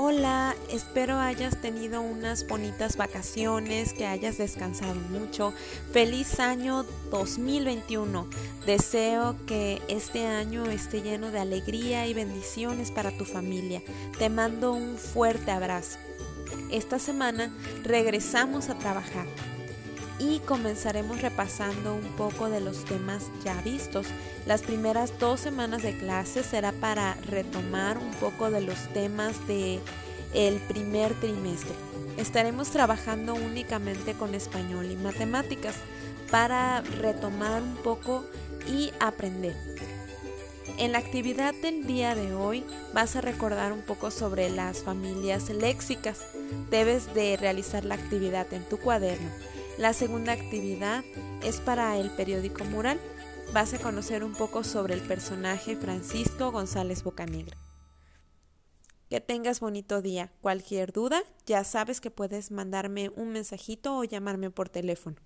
Hola, espero hayas tenido unas bonitas vacaciones, que hayas descansado mucho. Feliz año 2021. Deseo que este año esté lleno de alegría y bendiciones para tu familia. Te mando un fuerte abrazo. Esta semana regresamos a trabajar y comenzaremos repasando un poco de los temas ya vistos. Las primeras dos semanas de clase será para retomar un poco de los temas de primer trimestre. Estaremos trabajando únicamente con español y matemáticas para retomar un poco y aprender. En la actividad del día de hoy vas a recordar un poco sobre las familias léxicas. Debes de realizar la actividad en tu cuaderno la segunda actividad es para el periódico Mural. Vas a conocer un poco sobre el personaje Francisco González Bocanegra. Que tengas bonito día. Cualquier duda, ya sabes que puedes mandarme un mensajito o llamarme por teléfono.